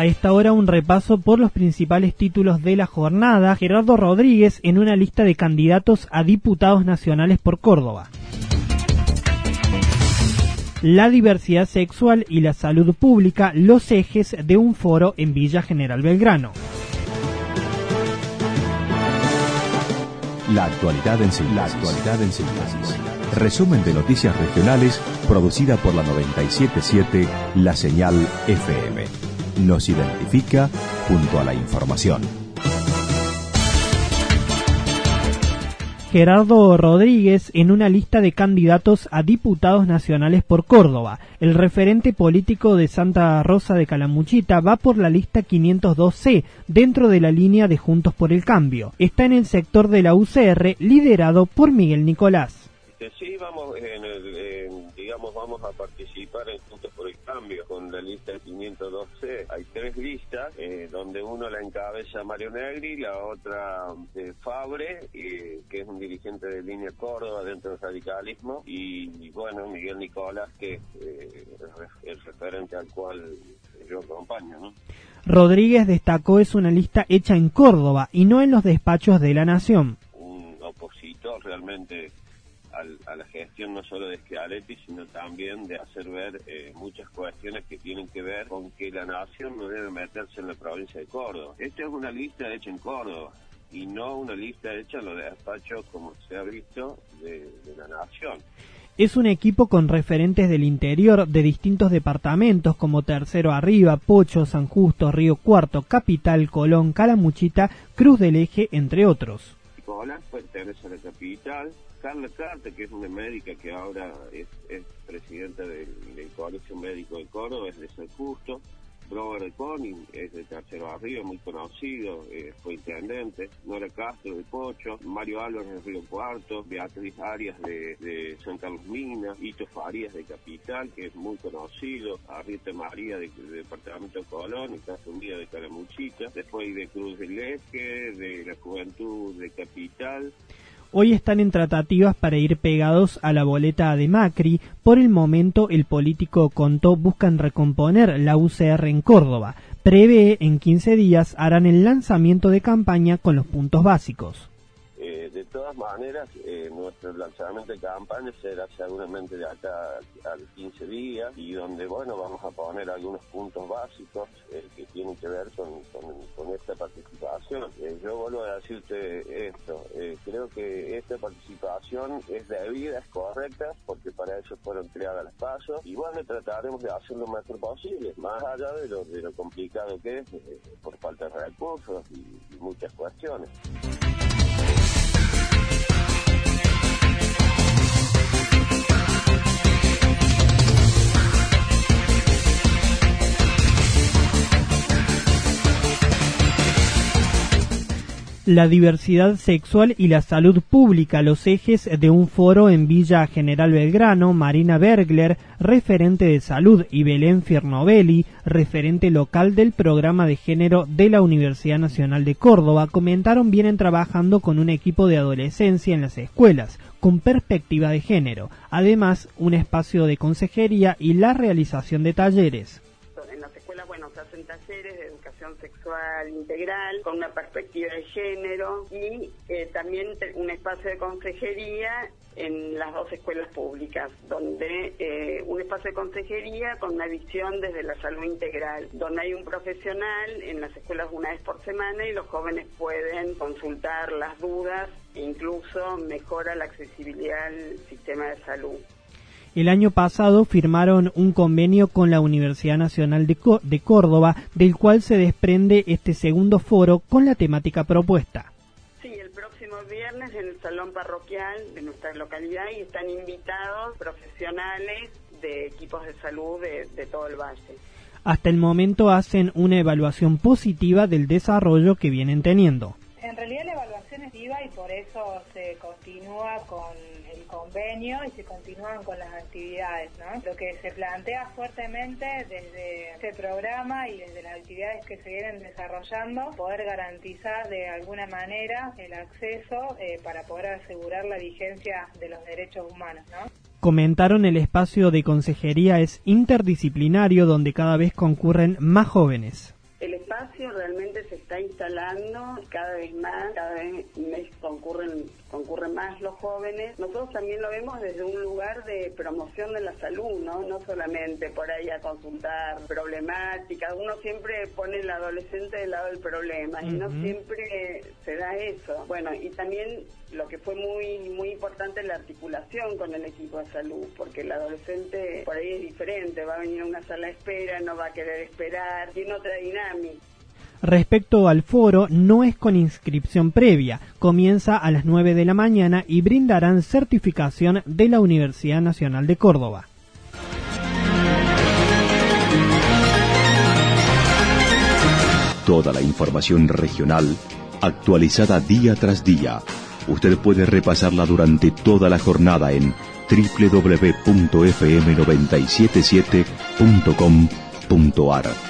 A esta hora un repaso por los principales títulos de la jornada. Gerardo Rodríguez en una lista de candidatos a diputados nacionales por Córdoba. La diversidad sexual y la salud pública, los ejes de un foro en Villa General Belgrano. La actualidad en síntesis. Resumen de noticias regionales producida por la 977 La Señal FM nos identifica junto a la información. Gerardo Rodríguez en una lista de candidatos a diputados nacionales por Córdoba. El referente político de Santa Rosa de Calamuchita va por la lista 502C, dentro de la línea de Juntos por el Cambio. Está en el sector de la UCR, liderado por Miguel Nicolás. Sí, vamos, digamos, vamos a participar en Juntos por el Cambio con la lista 512. Hay tres listas, eh, donde uno la encabeza Mario Negri, la otra de Fabre, que es un dirigente de línea Córdoba dentro del radicalismo, y, bueno, Miguel Nicolás, que es eh, el referente al cual yo acompaño, ¿no? Rodríguez destacó es una lista hecha en Córdoba y no en los despachos de la Nación. Un opositor realmente a la gestión no solo de Schiaretti, sino también de hacer ver eh, muchas cuestiones que tienen que ver con que la nación no debe meterse en la provincia de Córdoba. Esta es una lista hecha en Córdoba y no una lista hecha en los despachos, como se ha visto, de, de la nación. Es un equipo con referentes del interior de distintos departamentos como Tercero Arriba, Pocho, San Justo, Río Cuarto, Capital, Colón, Calamuchita, Cruz del Eje, entre otros. Colón pertenece a la capital, Carla Carta, que es una médica que ahora es, presidenta del, Colegio Médico de Córdoba, es de San Justo. Robert Conning es de Tercero Arriba, muy conocido, eh, fue intendente. Nora Castro de Pocho, Mario Álvarez de Río Cuarto, Beatriz Arias de, de San Carlos Mina, Hito Farías de Capital, que es muy conocido, Arrieta María de, Departamento de Colón y Casa Unida de Calamuchita, después de Cruz del Eje, de la Juventud de Capital, Hoy están en tratativas para ir pegados a la boleta de Macri. Por el momento, el político contó buscan recomponer la UCR en Córdoba. Prevé en 15 días harán el lanzamiento de campaña con los puntos básicos todas maneras, eh, nuestro lanzamiento de campaña será seguramente de acá al 15 días y donde, bueno, vamos a poner algunos puntos básicos eh, que tienen que ver con, con, esta participación. Eh, yo vuelvo a decirte esto, creo que esta participación es debida, es correcta, porque para eso fueron creadas las pasos y bueno, trataremos de hacer lo mejor posible, más allá de lo, de lo complicado que es por falta de recursos y muchas cuestiones. La diversidad sexual y la salud pública, los ejes de un foro en Villa General Belgrano, Marina Bergler, referente de salud, y Belén Fiernovelli, referente local del programa de género de la Universidad Nacional de Córdoba, comentaron vienen trabajando con un equipo de adolescencia en las escuelas, con perspectiva de género, además un espacio de consejería y la realización de talleres. Talleres de educación sexual integral con una perspectiva de género y eh, también un espacio de consejería en las dos escuelas públicas, donde eh, un espacio de consejería con una visión desde la salud integral, donde hay un profesional en las escuelas una vez por semana y los jóvenes pueden consultar las dudas e incluso mejora la accesibilidad al sistema de salud. El año pasado firmaron un convenio con la Universidad Nacional de, de Córdoba, del cual se desprende este segundo foro con la temática propuesta viernes en el salón parroquial de nuestra localidad y están invitados profesionales de equipos de salud de, de todo el valle. Hasta el momento hacen una evaluación positiva del desarrollo que vienen teniendo. En realidad la evaluación es viva y por eso se continúa con el convenio y se continúan con las actividades. ¿no? Lo que se plantea fuertemente desde este programa y desde las actividades que se vienen desarrollando, poder garantizar de alguna manera el acceso eh, para poder asegurar la vigencia de los derechos humanos. ¿no? Comentaron el espacio de consejería es interdisciplinario donde cada vez concurren más jóvenes realmente se está instalando cada vez más, cada vez concurren, concurren más los jóvenes. Nosotros también lo vemos desde un lugar de promoción de la salud, ¿no? No solamente por ahí a consultar problemáticas. Uno siempre pone el adolescente del lado del problema y no siempre se da eso. Bueno, y también lo que fue muy muy importante es la articulación con el equipo de salud, porque el adolescente por ahí es diferente, va a venir a una sala de espera, no va a querer esperar, tiene otra dinámica. Respecto al foro, no es con inscripción previa, comienza a las 9 de la mañana y brindarán certificación de la Universidad Nacional de Córdoba. Toda la información regional actualizada día tras día. Usted puede repasarla durante toda la jornada en www.fm977.com.ar.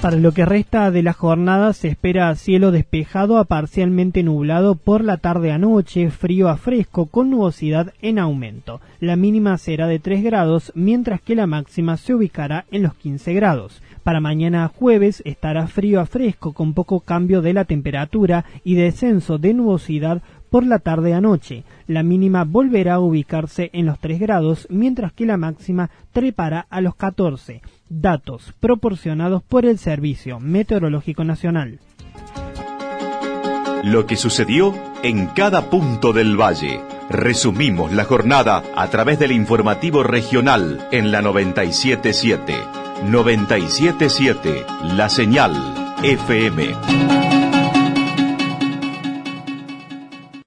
Para lo que resta de la jornada se espera cielo despejado a parcialmente nublado por la tarde a noche, frío a fresco con nubosidad en aumento. La mínima será de 3 grados, mientras que la máxima se ubicará en los 15 grados. Para mañana jueves estará frío a fresco con poco cambio de la temperatura y descenso de nubosidad por la tarde a noche. La mínima volverá a ubicarse en los 3 grados, mientras que la máxima trepará a los 14. Datos proporcionados por el Servicio Meteorológico Nacional. Lo que sucedió en cada punto del valle. Resumimos la jornada a través del informativo regional en la 977. 977, la señal FM.